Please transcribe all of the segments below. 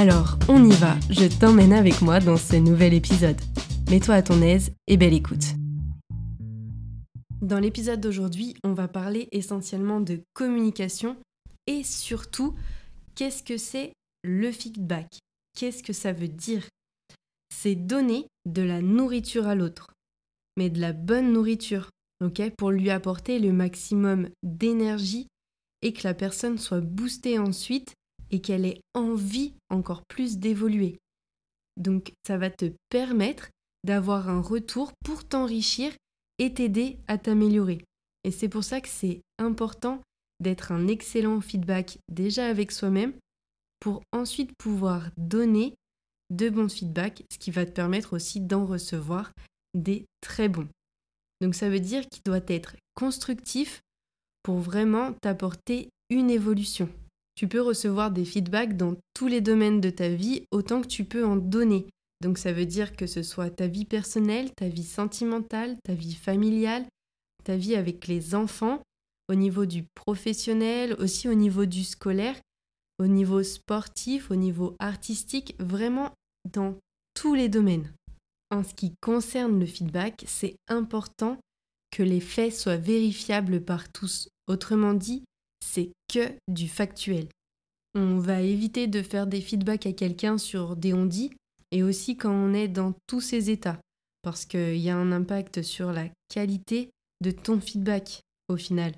Alors, on y va, je t'emmène avec moi dans ce nouvel épisode. Mets-toi à ton aise et belle écoute. Dans l'épisode d'aujourd'hui, on va parler essentiellement de communication et surtout, qu'est-ce que c'est le feedback? Qu'est-ce que ça veut dire? C'est donner de la nourriture à l'autre, mais de la bonne nourriture, ok? Pour lui apporter le maximum d'énergie et que la personne soit boostée ensuite et qu'elle ait envie encore plus d'évoluer. Donc ça va te permettre d'avoir un retour pour t'enrichir et t'aider à t'améliorer. Et c'est pour ça que c'est important d'être un excellent feedback déjà avec soi-même pour ensuite pouvoir donner de bons feedbacks, ce qui va te permettre aussi d'en recevoir des très bons. Donc ça veut dire qu'il doit être constructif pour vraiment t'apporter une évolution. Tu peux recevoir des feedbacks dans tous les domaines de ta vie autant que tu peux en donner. Donc ça veut dire que ce soit ta vie personnelle, ta vie sentimentale, ta vie familiale, ta vie avec les enfants, au niveau du professionnel, aussi au niveau du scolaire au niveau sportif, au niveau artistique, vraiment dans tous les domaines. En ce qui concerne le feedback, c'est important que les faits soient vérifiables par tous. Autrement dit, c'est que du factuel. On va éviter de faire des feedbacks à quelqu'un sur des on et aussi quand on est dans tous ces états, parce qu'il y a un impact sur la qualité de ton feedback au final.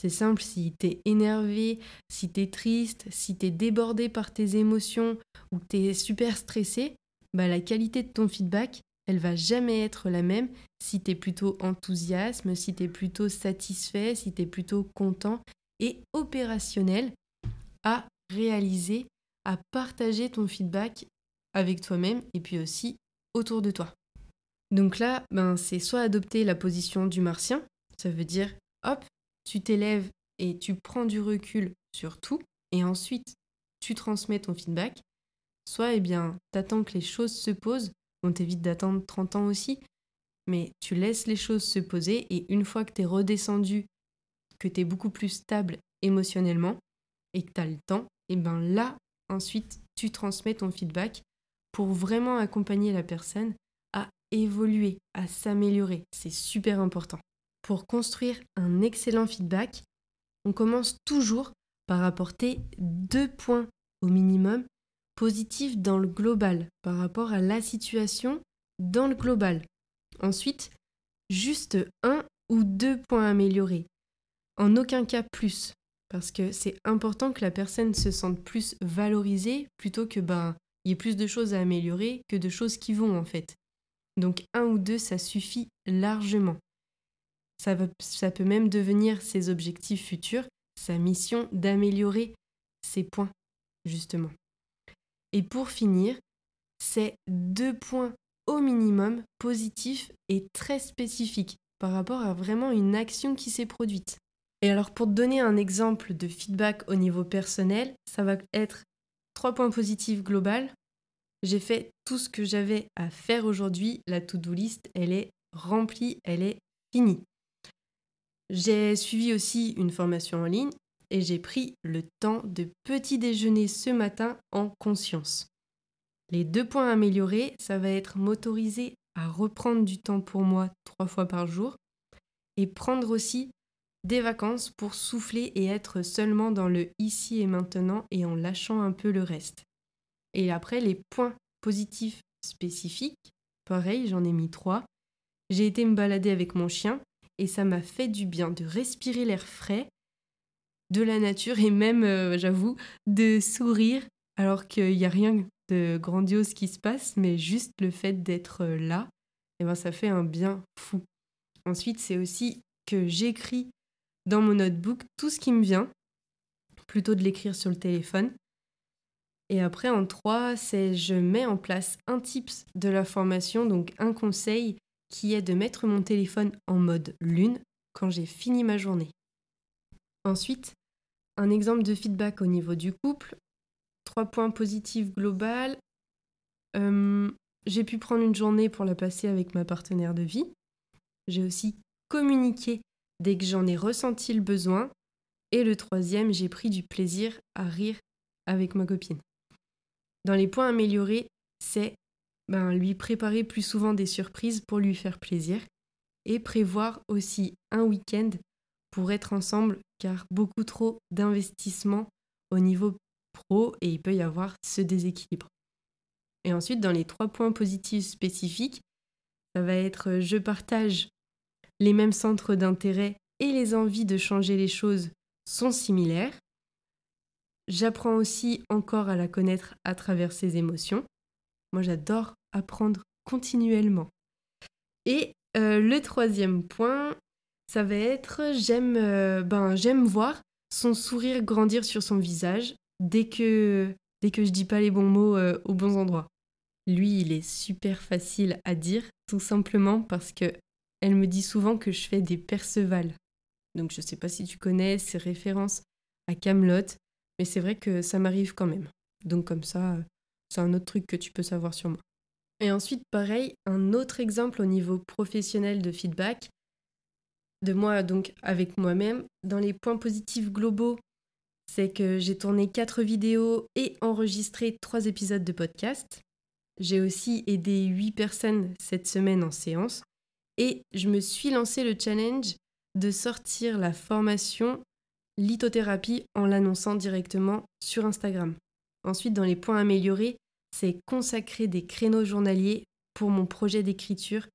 C'est simple, si t'es énervé, si t'es triste, si t'es débordé par tes émotions ou t'es super stressé, bah la qualité de ton feedback, elle va jamais être la même si t'es plutôt enthousiasme, si t'es plutôt satisfait, si t'es plutôt content et opérationnel à réaliser, à partager ton feedback avec toi-même et puis aussi autour de toi. Donc là, ben, c'est soit adopter la position du martien, ça veut dire, hop, tu t'élèves et tu prends du recul sur tout, et ensuite tu transmets ton feedback, soit eh bien t'attends que les choses se posent, on t'évite d'attendre 30 ans aussi, mais tu laisses les choses se poser et une fois que tu es redescendu, que tu es beaucoup plus stable émotionnellement et que tu as le temps, et ben là ensuite tu transmets ton feedback pour vraiment accompagner la personne à évoluer, à s'améliorer. C'est super important. Pour construire un excellent feedback, on commence toujours par apporter deux points au minimum positifs dans le global par rapport à la situation dans le global. Ensuite, juste un ou deux points améliorés. En aucun cas plus, parce que c'est important que la personne se sente plus valorisée plutôt que ben il y ait plus de choses à améliorer que de choses qui vont en fait. Donc un ou deux, ça suffit largement. Ça, peut même devenir ses objectifs futurs, sa mission d'améliorer ses points, justement. Et pour finir, c'est deux points au minimum positifs et très spécifiques par rapport à vraiment une action qui s'est produite. Et alors pour te donner un exemple de feedback au niveau personnel, ça va être trois points positifs global. J'ai fait tout ce que j'avais à faire aujourd'hui. La to-do list, elle est remplie, elle est finie. J'ai suivi aussi une formation en ligne et j'ai pris le temps de petit déjeuner ce matin en conscience. Les deux points améliorés, ça va être m'autoriser à reprendre du temps pour moi trois fois par jour et prendre aussi des vacances pour souffler et être seulement dans le ici et maintenant et en lâchant un peu le reste. Et après, les points positifs spécifiques, pareil, j'en ai mis trois. J'ai été me balader avec mon chien et ça m'a fait du bien de respirer l'air frais de la nature et même, euh, j'avoue, de sourire alors qu'il n'y a rien de grandiose qui se passe, mais juste le fait d'être euh, là, et eh ben, ça fait un bien fou. Ensuite, c'est aussi que j'écris dans mon notebook tout ce qui me vient, plutôt de l'écrire sur le téléphone. Et après, en trois, c'est je mets en place un tips de la formation, donc un conseil qui est de mettre mon téléphone en mode lune quand j'ai fini ma journée. Ensuite, un exemple de feedback au niveau du couple. Trois points positifs global. Euh, j'ai pu prendre une journée pour la passer avec ma partenaire de vie. J'ai aussi communiqué dès que j'en ai ressenti le besoin. Et le troisième, j'ai pris du plaisir à rire avec ma copine. Dans les points améliorés, c'est ben, lui préparer plus souvent des surprises pour lui faire plaisir et prévoir aussi un week-end pour être ensemble car beaucoup trop d'investissement au niveau pro et il peut y avoir ce déséquilibre. Et ensuite, dans les trois points positifs spécifiques, ça va être je partage les mêmes centres d'intérêt et les envies de changer les choses sont similaires. J'apprends aussi encore à la connaître à travers ses émotions. Moi, j'adore apprendre continuellement. Et euh, le troisième point, ça va être j'aime euh, ben, j'aime voir son sourire grandir sur son visage dès que dès que je dis pas les bons mots euh, aux bons endroits. Lui, il est super facile à dire, tout simplement parce que elle me dit souvent que je fais des Perceval. Donc je ne sais pas si tu connais ces références à Camelot, mais c'est vrai que ça m'arrive quand même. Donc comme ça, c'est un autre truc que tu peux savoir sur moi. Et ensuite, pareil, un autre exemple au niveau professionnel de feedback, de moi donc avec moi-même. Dans les points positifs globaux, c'est que j'ai tourné quatre vidéos et enregistré trois épisodes de podcast. J'ai aussi aidé huit personnes cette semaine en séance. Et je me suis lancé le challenge de sortir la formation lithothérapie en l'annonçant directement sur Instagram. Ensuite, dans les points améliorés, c'est consacrer des créneaux journaliers pour mon projet d'écriture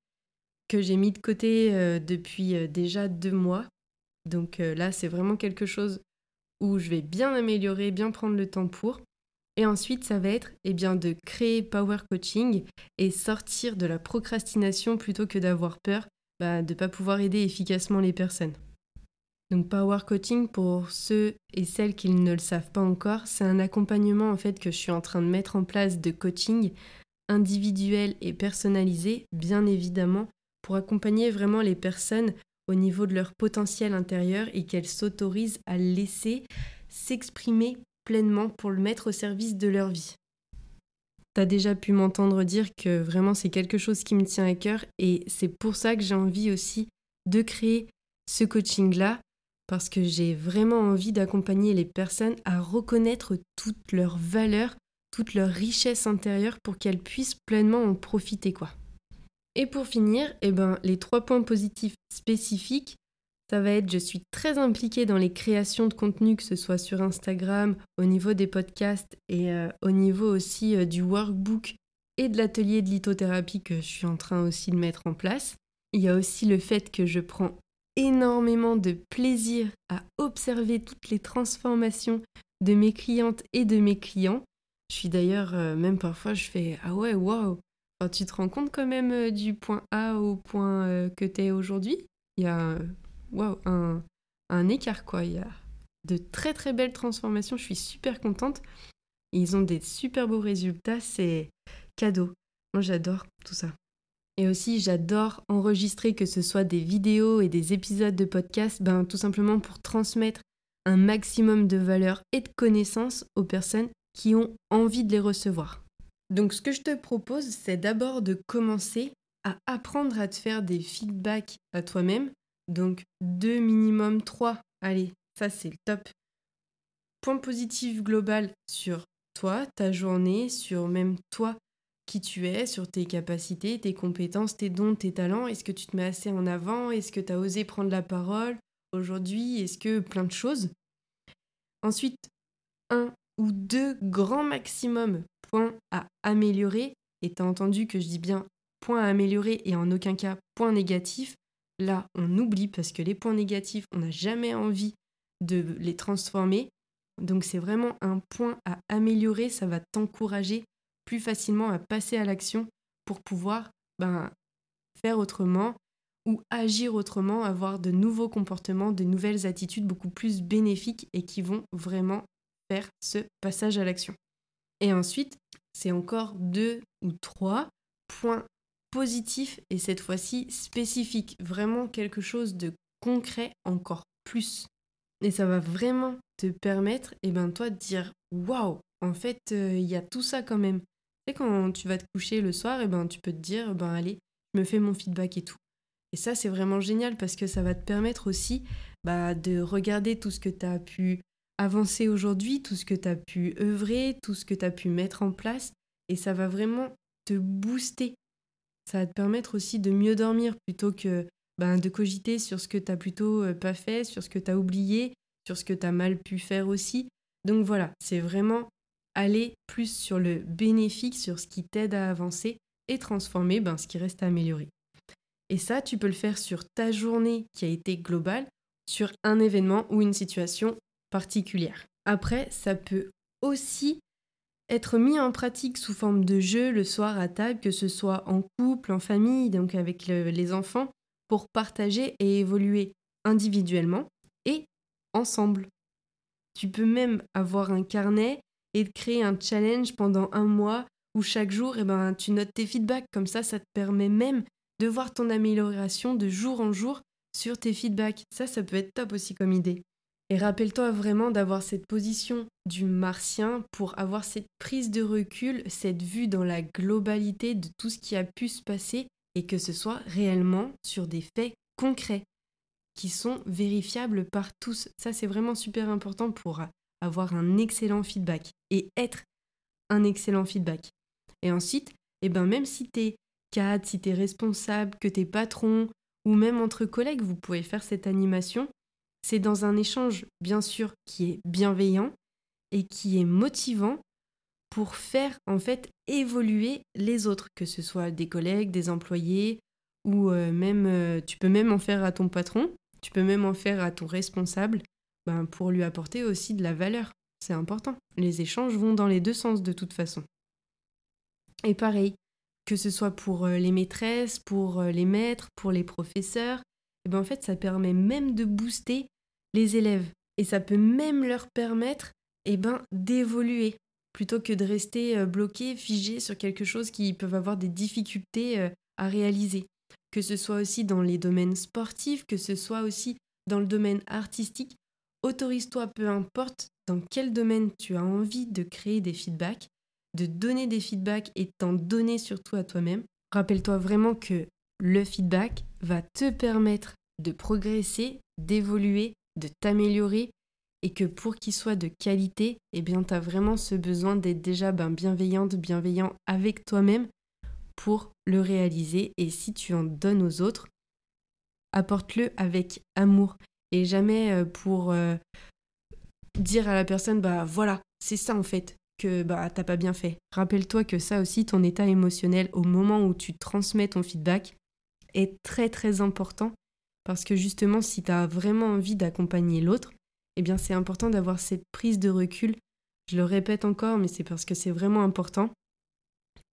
que j'ai mis de côté euh, depuis euh, déjà deux mois. Donc euh, là, c'est vraiment quelque chose où je vais bien améliorer, bien prendre le temps pour. Et ensuite, ça va être eh bien, de créer Power Coaching et sortir de la procrastination plutôt que d'avoir peur bah, de ne pas pouvoir aider efficacement les personnes. Donc Power Coaching, pour ceux et celles qui ne le savent pas encore, c'est un accompagnement en fait que je suis en train de mettre en place de coaching individuel et personnalisé, bien évidemment, pour accompagner vraiment les personnes au niveau de leur potentiel intérieur et qu'elles s'autorisent à laisser s'exprimer pleinement pour le mettre au service de leur vie. Tu as déjà pu m'entendre dire que vraiment c'est quelque chose qui me tient à cœur et c'est pour ça que j'ai envie aussi de créer ce coaching-là parce que j'ai vraiment envie d'accompagner les personnes à reconnaître toutes leurs valeurs, toute leur richesse intérieure pour qu'elles puissent pleinement en profiter quoi. Et pour finir, eh ben, les trois points positifs spécifiques, ça va être je suis très impliquée dans les créations de contenu, que ce soit sur Instagram, au niveau des podcasts et euh, au niveau aussi euh, du workbook et de l'atelier de lithothérapie que je suis en train aussi de mettre en place. Il y a aussi le fait que je prends énormément de plaisir à observer toutes les transformations de mes clientes et de mes clients. Je suis d'ailleurs, euh, même parfois, je fais Ah ouais, waouh Tu te rends compte quand même du point A au point que tu es aujourd'hui? Il y a un, un écart quoi. Il y a de très très belles transformations. Je suis super contente. Ils ont des super beaux résultats. C'est cadeau. Moi j'adore tout ça. Et aussi j'adore enregistrer que ce soit des vidéos et des épisodes de podcast, ben, tout simplement pour transmettre un maximum de valeur et de connaissances aux personnes qui ont envie de les recevoir. Donc ce que je te propose, c'est d'abord de commencer à apprendre à te faire des feedbacks à toi-même. Donc deux minimum trois. Allez, ça c'est le top. Point positif global sur toi, ta journée, sur même toi, qui tu es, sur tes capacités, tes compétences, tes dons, tes talents. Est-ce que tu te mets assez en avant? Est-ce que tu as osé prendre la parole aujourd'hui? Est-ce que plein de choses? Ensuite, un ou deux grands maximum points à améliorer. Et tu entendu que je dis bien points à améliorer et en aucun cas points négatifs. Là, on oublie parce que les points négatifs, on n'a jamais envie de les transformer. Donc c'est vraiment un point à améliorer, ça va t'encourager plus facilement à passer à l'action pour pouvoir ben, faire autrement ou agir autrement, avoir de nouveaux comportements, de nouvelles attitudes beaucoup plus bénéfiques et qui vont vraiment faire ce passage à l'action. Et ensuite, c'est encore deux ou trois points positifs et cette fois-ci spécifiques, vraiment quelque chose de concret encore plus. Et ça va vraiment te permettre, et eh ben toi, de dire waouh, en fait, euh, il y a tout ça quand même. Et quand tu vas te coucher le soir, et eh ben tu peux te dire ben allez, je me fais mon feedback et tout. Et ça, c'est vraiment génial parce que ça va te permettre aussi bah, de regarder tout ce que tu as pu avancer aujourd'hui, tout ce que tu as pu œuvrer, tout ce que tu as pu mettre en place. Et ça va vraiment te booster. Ça va te permettre aussi de mieux dormir plutôt que ben, de cogiter sur ce que tu as plutôt euh, pas fait, sur ce que tu as oublié, sur ce que tu as mal pu faire aussi. Donc voilà, c'est vraiment aller plus sur le bénéfique, sur ce qui t'aide à avancer et transformer ben, ce qui reste à améliorer. Et ça, tu peux le faire sur ta journée qui a été globale, sur un événement ou une situation particulière. Après, ça peut aussi être mis en pratique sous forme de jeu le soir à table, que ce soit en couple, en famille, donc avec les enfants, pour partager et évoluer individuellement et ensemble. Tu peux même avoir un carnet et créer un challenge pendant un mois où chaque jour, eh ben, tu notes tes feedbacks. Comme ça, ça te permet même de voir ton amélioration de jour en jour sur tes feedbacks. Ça, ça peut être top aussi comme idée. Et rappelle-toi vraiment d'avoir cette position du martien pour avoir cette prise de recul, cette vue dans la globalité de tout ce qui a pu se passer et que ce soit réellement sur des faits concrets qui sont vérifiables par tous. Ça, c'est vraiment super important pour avoir un excellent feedback et être un excellent feedback. Et ensuite, eh ben, même si tu es cadre, si tu es responsable, que tu es patron, ou même entre collègues, vous pouvez faire cette animation, c'est dans un échange, bien sûr, qui est bienveillant et qui est motivant pour faire en fait évoluer les autres, que ce soit des collègues, des employés, ou euh, même euh, tu peux même en faire à ton patron, tu peux même en faire à ton responsable, ben, pour lui apporter aussi de la valeur. C'est important. Les échanges vont dans les deux sens de toute façon. Et pareil, que ce soit pour euh, les maîtresses, pour les maîtres, pour les professeurs, et ben en fait ça permet même de booster les élèves et ça peut même leur permettre et ben d'évoluer plutôt que de rester euh, bloqués, figés sur quelque chose qui peuvent avoir des difficultés euh, à réaliser. Que ce soit aussi dans les domaines sportifs, que ce soit aussi dans le domaine artistique, autorise-toi, peu importe dans quel domaine tu as envie de créer des feedbacks, de donner des feedbacks et t'en donner surtout à toi-même. Rappelle-toi vraiment que le feedback va te permettre de progresser, d'évoluer, de t'améliorer et que pour qu'il soit de qualité, eh bien, tu as vraiment ce besoin d'être déjà ben, bienveillante, bienveillant avec toi-même pour le réaliser. Et si tu en donnes aux autres, apporte-le avec amour et jamais euh, pour euh, dire à la personne, bah voilà, c'est ça en fait que bah t'as pas bien fait. Rappelle-toi que ça aussi, ton état émotionnel au moment où tu transmets ton feedback est très très important parce que justement, si tu as vraiment envie d'accompagner l'autre, eh bien c'est important d'avoir cette prise de recul. Je le répète encore, mais c'est parce que c'est vraiment important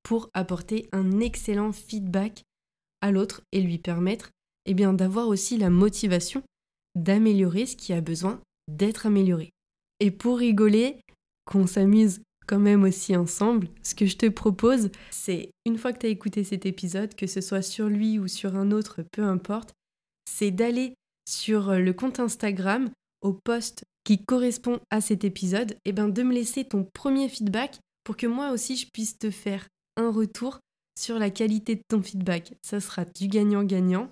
pour apporter un excellent feedback à l'autre et lui permettre eh bien d'avoir aussi la motivation d'améliorer ce qui a besoin d'être amélioré. Et pour rigoler, qu'on s'amuse quand même aussi ensemble, ce que je te propose, c'est une fois que tu as écouté cet épisode, que ce soit sur lui ou sur un autre, peu importe, c'est d'aller sur le compte Instagram au post qui correspond à cet épisode, et eh ben de me laisser ton premier feedback pour que moi aussi je puisse te faire un retour sur la qualité de ton feedback. Ça sera du gagnant-gagnant.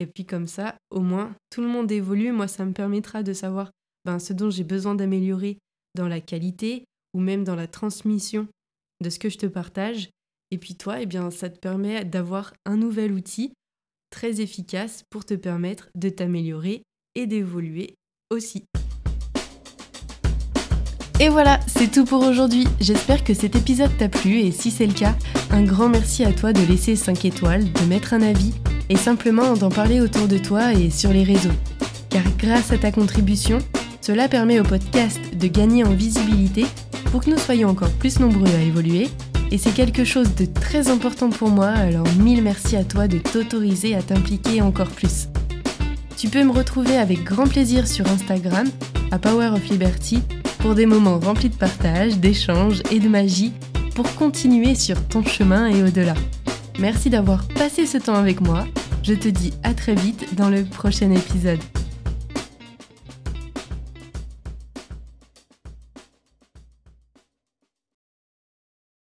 Et puis comme ça, au moins, tout le monde évolue. Moi, ça me permettra de savoir ben, ce dont j'ai besoin d'améliorer dans la qualité ou même dans la transmission de ce que je te partage. Et puis toi, eh bien, ça te permet d'avoir un nouvel outil très efficace pour te permettre de t'améliorer et d'évoluer aussi. Et voilà, c'est tout pour aujourd'hui. J'espère que cet épisode t'a plu et si c'est le cas, un grand merci à toi de laisser 5 étoiles, de mettre un avis et simplement d'en parler autour de toi et sur les réseaux. Car grâce à ta contribution, cela permet au podcast de gagner en visibilité pour que nous soyons encore plus nombreux à évoluer. Et c'est quelque chose de très important pour moi, alors mille merci à toi de t'autoriser à t'impliquer encore plus. Tu peux me retrouver avec grand plaisir sur Instagram, à Power of Liberty, pour des moments remplis de partage, d'échanges et de magie, pour continuer sur ton chemin et au-delà. Merci d'avoir passé ce temps avec moi. Je te dis à très vite dans le prochain épisode.